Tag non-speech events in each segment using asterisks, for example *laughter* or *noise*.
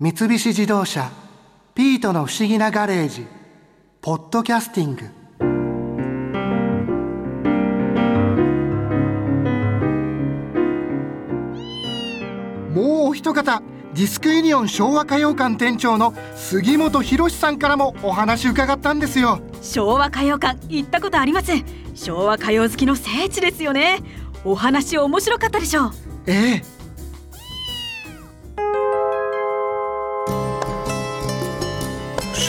三菱自動車「ピートの不思議なガレージ」「ポッドキャスティング」もうお一方ディスクユニオン昭和歌謡館店長の杉本博さんからもお話伺ったんですよ。昭和歌謡館行ったことありません昭和歌謡好きの聖地ですよね。お話面白かったでしょう。ええ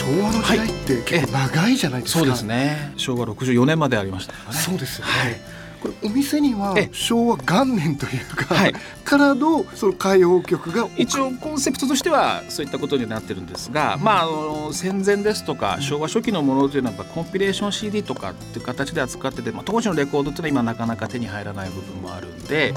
昭和の時代って結構長いじゃないですか、そうですね。昭和64年までありましたからね。そうですよね、はい。これお店にはえ昭和元年というか、はい。からのその歌謡曲が一応コンセプトとしてはそういったことになってるんですが、まあ、あの戦前ですとか昭和初期のものというのはコンピレーション CD とかっていう形で扱ってて、まあ、当時のレコードっていうのは今なかなか手に入らない部分もあるんで、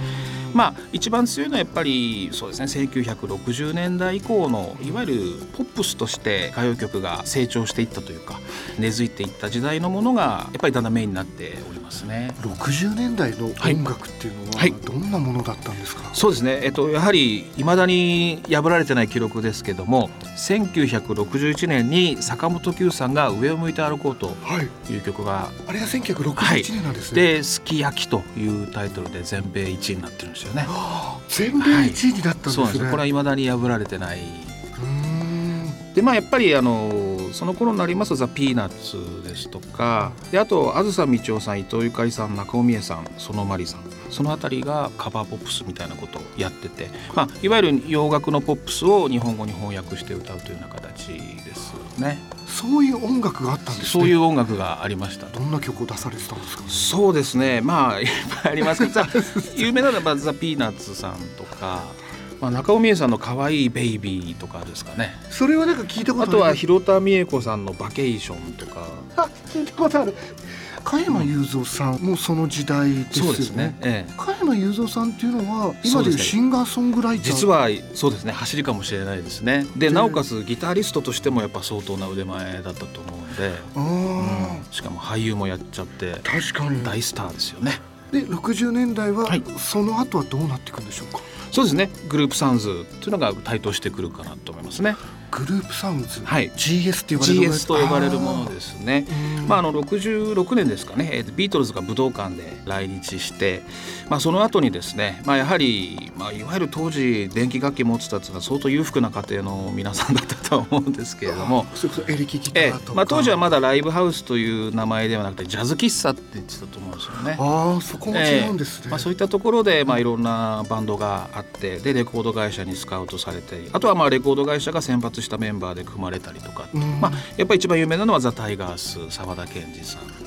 まあ、一番強いのはやっぱりそうですね1960年代以降のいわゆるポップスとして歌謡曲が成長していったというか根付いていった時代のものがやっぱりだんだんメインになっておりますね。60年代の音楽っていうのは、はい。どんなものだったんですか、そうですね、えっと、やはりいまだに破られてない記録ですけども1961年に坂本九さんが「上を向いて歩こう」とはい。いう曲があれが1961年なんですね、で「すき焼き」というタイトルで全米1位になってるんですよね。はあ全米1位になったんですね、そうなんですよ。これはいまだに破られてない。でまあやっぱりあのその頃になりますとザ・ピーナッツですとかであとあずさみちおさん伊藤ゆかりさん中尾美恵さん園まりさん。そのあたりがカバーポップスみたいなことをやってて、まあ、いわゆる洋楽のポップスを日本語に翻訳して歌うというような形ですね。そういう音楽があったんですね。そういう音楽がありました。どんな曲を出されてたんですか？そうですね。まあいっぱいありますけどザ有名なのはまあザ・ピーナッツさんとか、まあ、中尾美恵さんの「可愛いベイビー」とかですかね。それはなんか聞いたことあるあとは広田美恵子さんの「バケーション」とか。あ聞いたことある。加山雄三さんもその時代ですよね。ね、ええ、加山雄三さんっていうのは今でいうシンガーソングライター。実はそうですね。走りかもしれないですね。ででなおかつギタリストとしてもやっぱ相当な腕前だったと思うんで、うん。しかも俳優もやっちゃって確かに。大スターですよね。で60年代ははい。その後はどうなっていくんでしょうか？そうですね。グループサウンズというのが台頭してくるかなと思いますね。グループサウンズ、はい。GS って呼ばれる GS と呼ばれるものですね。まあ、あの66年ですかね、えービートルズが武道館で来日して、まあ、その後にですね、まあ、やはり、まあ、いわゆる当時電気楽器持ってたっていうのは相当裕福な家庭の皆さんだったとは思うんですけれども。エレキギタえーとか、えまあ、当時はまだライブハウスという名前ではなくてジャズ喫茶って言ってたと思うんですよね。ああそこも違うんですね、まあ、そういったところで、まあ、いろんなバンドがあってでレコード会社にスカウトされたりあとはまあレコード会社が選抜したメンバーで組まれたりとか、うん。まあ、やっぱり一番有名なのはザ・タイガース沢田研二さん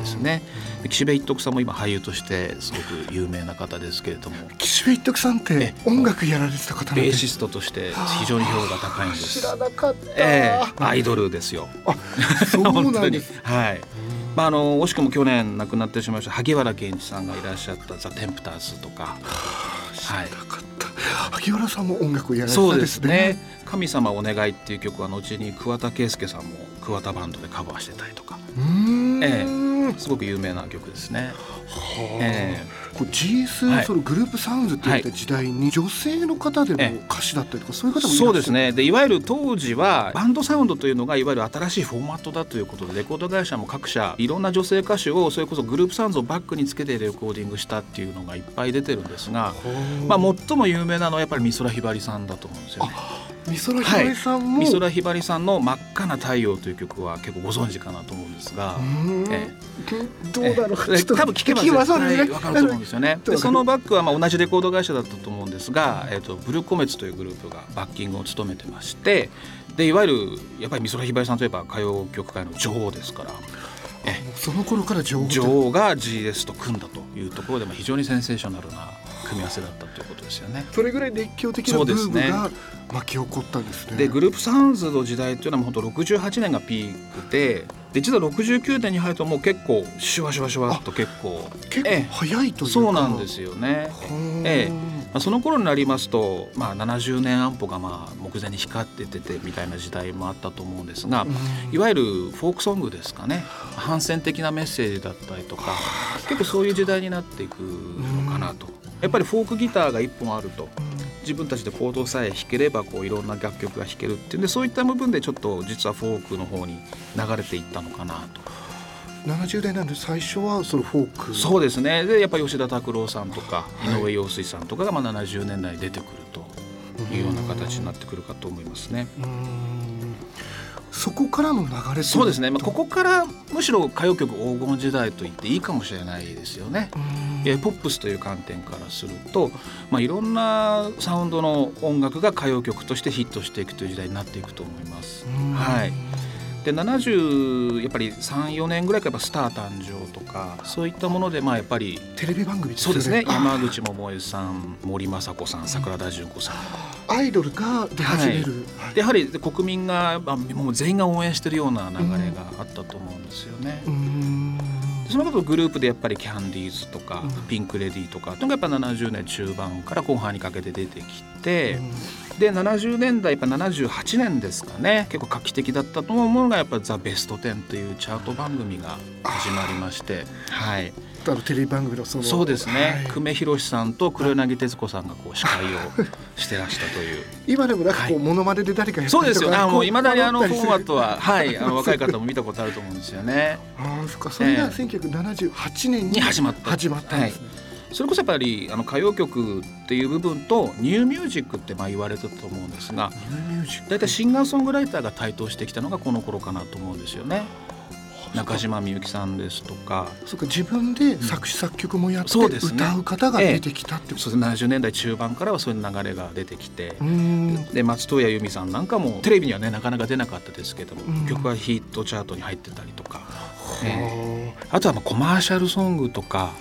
ですね。で岸辺一徳さんも今俳優としてすごく有名な方ですけれども。岸辺一徳さんってえ音楽やられてた方なんでベーシストとして非常に評価高いんです。知。らなかった、ええ。アイドルですよ。あそう本当になんです。*laughs* はい。まああの惜しくも去年亡くなってしまいました萩原健一さんがいらっしゃったザ・テンプターズとか、はい。萩原さんも音楽をやられてそうでたんですすね。ね。神様お願いっていう曲は後に桑田佳祐さんも桑田バンドでカバーしてたりとか、うーん、えはすごく有名な曲ですね。あ。えこれ GS、はい。そのグループサウンズって言った時代に女性の方でえも歌手だったりとかそういう方もそうですね。でいわゆる当時はバンドサウンドというのがいわゆる新しいフォーマットだということでレコード会社も各社いろんな女性歌手をそれこそグループサウンドをバックにつけてレコーディングしたっていうのがいっぱい出てるんですが、まあ、最も有名なのはやっぱり美空ひばりさんだと思うんですよね。美空ひばりさんも、美空ひばりさんの「真っ赤な太陽」という曲は結構ご存知かなと思うんですがう。ーん。えどうだろう、え多分聞けますねわかると思うんですよね。でそのバックはまあ同じレコード会社だったと思うんですが、えっ、とブルーコメッツというグループがバッキングを務めてまして、でいわゆるやっぱり美空ひばりさんといえば歌謡曲界の女王ですから。えその頃から情報女王が GS と組んだというところでまあ非常にセンセーショナルな組み合わせだったということですよね。それぐらい熱狂的なブームが巻き起こったんですね。でグループサウンズの時代っていうのは本当68年がピークでで実は69年に入るともう結構シュワシュワシュワっと結構。結構早いというか、そうなんですよね。ええ。まあ、その頃になりますと、まあ、70年安保がまあ目前に光ってててみたいな時代もあったと思うんですが、いわゆるフォークソングですかね。反戦的なメッセージだったりとか結構そういう時代になっていくのかなと。やっぱりフォークギターが1本あると自分たちでコードさえ弾ければこういろんな楽曲が弾けるっていうんでそういった部分でちょっと実はフォークの方に流れていったのかなと。70代なんで最初はそのフォーク。そうですね。でやっぱ吉田拓郎さんとかはい井上陽水さんとかがまあ70年代に出てくるというような形になってくるかと思いますね。そこからの流れそうですね、まあ、ここからむしろ歌謡曲黄金時代と言っていいかもしれないですよね。えーポップスという観点からすると、まあ、いろんなサウンドの音楽が歌謡曲としてヒットしていくという時代になっていくと思います。はいで70やっぱり34年ぐらいからやっぱスター誕生とかそういったものでまあやっぱりテレビ番組そうですね。山口百恵さん森昌子さん桜田淳子さん。アイドルが出始める、はい。でやはり国民が、まあ、もう全員が応援してるような流れがあったと思うんですよね。そのことグループでやっぱりキャンディーズとか、うん。ピンク・レディーとかというのがやっぱ70年中盤から後半にかけて出てきて、うんで70年代やっぱ78年ですかね。結構画期的だったと思うのがやっぱ「ザ・ベストテン」というチャート番組が始まりまして、はい、あのテレビ番組のそのそうですね、はい。久米宏さんと黒柳徹子さんがこう司会をしてらしたという。*laughs* 今でもなんかこう、はい。モノマネで誰かやったそうですよね。あもうこ未だにあのフォーマットはは、はい、あの若い方も見たことあると思うんですよね。*laughs* ああそっか。それがええ。1978年にに始まった。始まったんですね、それこそやっぱりあの歌謡曲っていう部分とニューミュージックってまあ言われてたと思うんですがニューミュージック。大体シンガーソングライターが台頭してきたのがこの頃かなと思うんですよね。中島みゆきさんですとか。そっか自分で作詞作曲もやってそうですね歌う方が出てきたってこと。そう70年代中盤からはそういう流れが出てきて。で松任谷由実さんなんかもテレビにはねなかなか出なかったですけども、うん。曲がヒットチャートに入ってたりとか、えはあとはまあコマーシャルソングとか、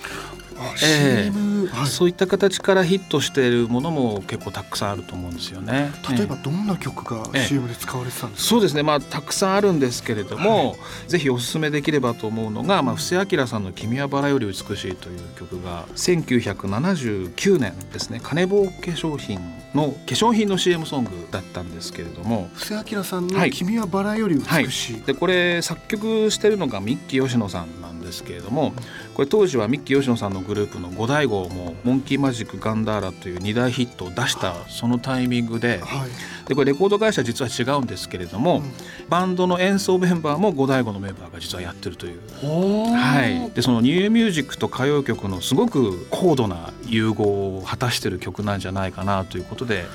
ええ。CM、はい。そういった形からヒットしているものも結構たくさんあると思うんですよね。例えばええ。どんな曲がええ。CM で使われてたんですか、そうですね。まあたくさんあるんですけれども、ぜひおすすめできればと思うのが、まあ、布施明さんの「君はバラより美しい」という曲が1979年ですね。金棒化粧品の化粧品の CM ソングだったんですけれども。布施明さんの「はい。君はバラより美しい」でこれ作曲してるのがミッキー吉野さんなんですけれどもこれ当時はミッキー吉野さんのグループの五大悟もモンキーマジックガンダーラという2大ヒットを出したそのタイミングではい。でこれレコード会社実は違うんですけれども、うん。バンドの演奏メンバーも五大悟のメンバーが実はやってるという。はい、でそのニューミュージックと歌謡曲のすごく高度な融合を果たしてる曲なんじゃないかなということで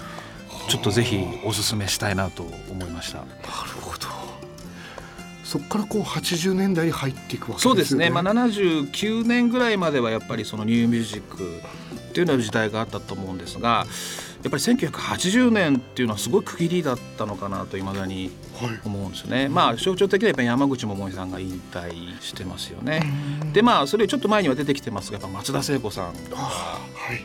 ちょっとぜひおすすめしたいなと思いました。なるほどそこからこう80年代に入っていくわけですよね。そうですね、まあ、79年ぐらいまではやっぱりそのニューミュージックっていうような時代があったと思うんですがやっぱり1980年っていうのはすごい区切りだったのかなといまだにはい。思うんですよね。まあ象徴的にはやっぱり山口百恵さんが引退してますよね。うん。でまあそれちょっと前には出てきてますがやっぱ松田聖子さんはい。はい、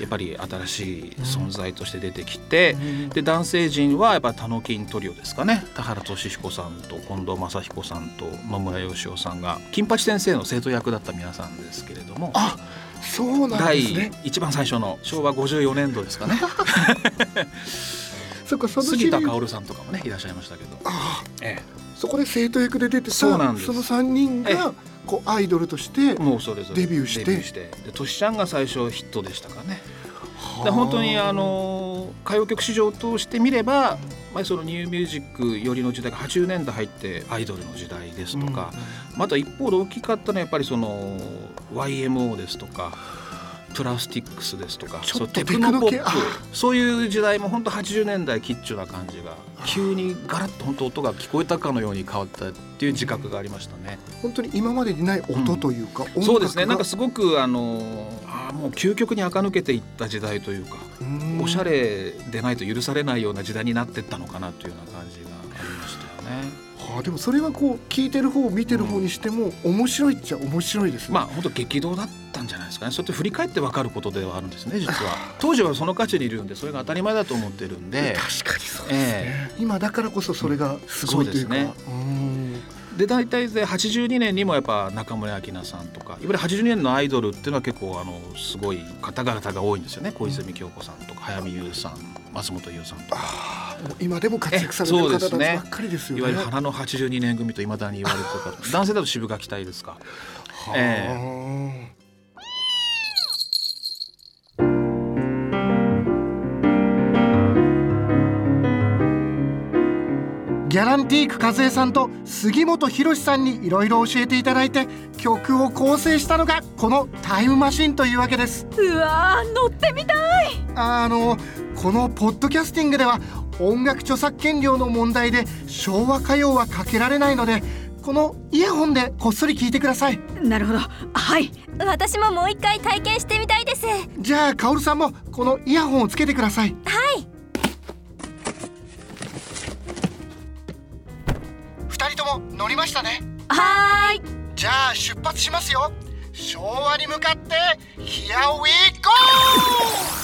やっぱり新しい存在として出てきて、うん。で男性陣はやっぱタノキントリオですかね。田原俊彦さんと近藤正彦さんと野村義雄さんが金八先生の生徒役だった皆さんですけれども。あそうなんで第すね。一番最初の昭和54年度ですかね。*laughs* そっかその杉田薫さんとかもねいらっしゃいましたけど、あえそこで生徒役で出てたそうなんです。その3人えがこうアイドルとしてえ、もうそれぞれデビューして。して。でトシちゃんが最初ヒットでしたかね。はで本当にあの歌謡曲市場を通してみれば、まあ、そのニューミュージックよりの時代が80年代入ってアイドルの時代ですとか、また一方で大きかったのはやっぱりその YMO ですとかプラスティックスですとかちょっとそうテクノポップそういう時代も本当80年代キッチュな感じが急にガラッと本当音が聞こえたかのように変わったっていう自覚がありましたね。本当に今までにない音というか、音楽がそうですね。なんかすごくあのあーもう究極に垢抜けていった時代というかうん。おしゃれでないと許されないような時代になってったのかなというような感じがありましたよね。はあ、でもそれはこう聞いてる方見てる方にしても面白いっちゃ面白いですね。まあ本当激動だったんじゃないですかね。そうやって振り返ってわかることではあるんですね実は。当時はその価値にいるんでそれが当たり前だと思ってるんで。確かにそうですね、今だからこそそれがすごいというか。そうですねうんで大体で82年にもやっぱ中村明菜さんとかいわゆる82年のアイドルっていうのは結構あのすごい方々が多いんですよね小泉京子さんとか早見優さん松本優さんとか。今でも活躍されてる方たちばっかりですよね、ね、いわゆる花の82年組といまだに言われてる *laughs* 男性だと渋垣隊ですか？えー、ギャランティーク和江さんと杉本博さんにいろいろ教えていただいて曲を構成したのがこの「タイムマシン」というわけです。うわ乗ってみたい。あのこのポッドキャスティングでは音楽著作権料の問題で昭和歌謡はかけられないのでこのイヤホンでこっそり聞いてください。なるほど。はい。私ももう一回体験してみたいです。じゃあカオルさんもこのイヤホンをつけてください。はい。二人とも乗りましたね。はーい。じゃあ出発しますよ。昭和に向かって Here we go!